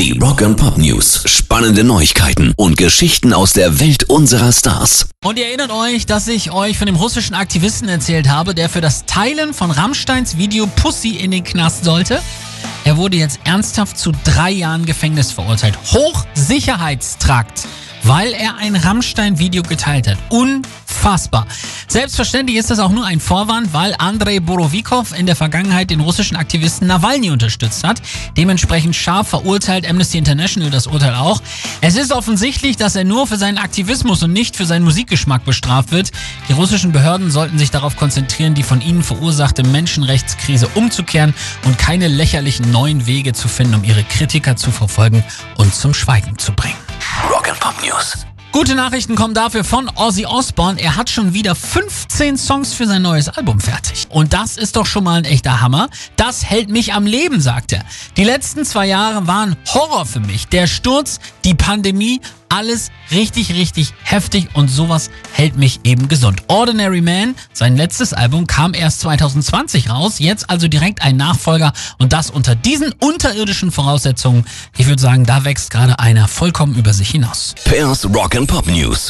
Die Rock and Pop News. Spannende Neuigkeiten und Geschichten aus der Welt unserer Stars. Und ihr erinnert euch, dass ich euch von dem russischen Aktivisten erzählt habe, der für das Teilen von Rammsteins Video Pussy in den Knast sollte? Er wurde jetzt ernsthaft zu drei Jahren Gefängnis verurteilt. Hochsicherheitstrakt, weil er ein Rammstein-Video geteilt hat. Unfassbar. Selbstverständlich ist das auch nur ein Vorwand, weil Andrei Borovikov in der Vergangenheit den russischen Aktivisten Nawalny unterstützt hat. Dementsprechend scharf verurteilt Amnesty International das Urteil auch. Es ist offensichtlich, dass er nur für seinen Aktivismus und nicht für seinen Musikgeschmack bestraft wird. Die russischen Behörden sollten sich darauf konzentrieren, die von ihnen verursachte Menschenrechtskrise umzukehren und keine lächerlichen neuen Wege zu finden, um ihre Kritiker zu verfolgen und zum Schweigen zu bringen. Rock and Pop News. Gute Nachrichten kommen dafür von Ozzy Osbourne. Er hat schon wieder 15 Songs für sein neues Album fertig. Und das ist doch schon mal ein echter Hammer. Das hält mich am Leben, sagt er. Die letzten zwei Jahre waren Horror für mich. Der Sturz, die Pandemie, alles richtig, richtig heftig und sowas hält mich eben gesund. Ordinary Man, sein letztes Album, kam erst 2020 raus, jetzt also direkt ein Nachfolger und das unter diesen unterirdischen Voraussetzungen. Ich würde sagen, da wächst gerade einer vollkommen über sich hinaus. Pairs Rock and Pop News.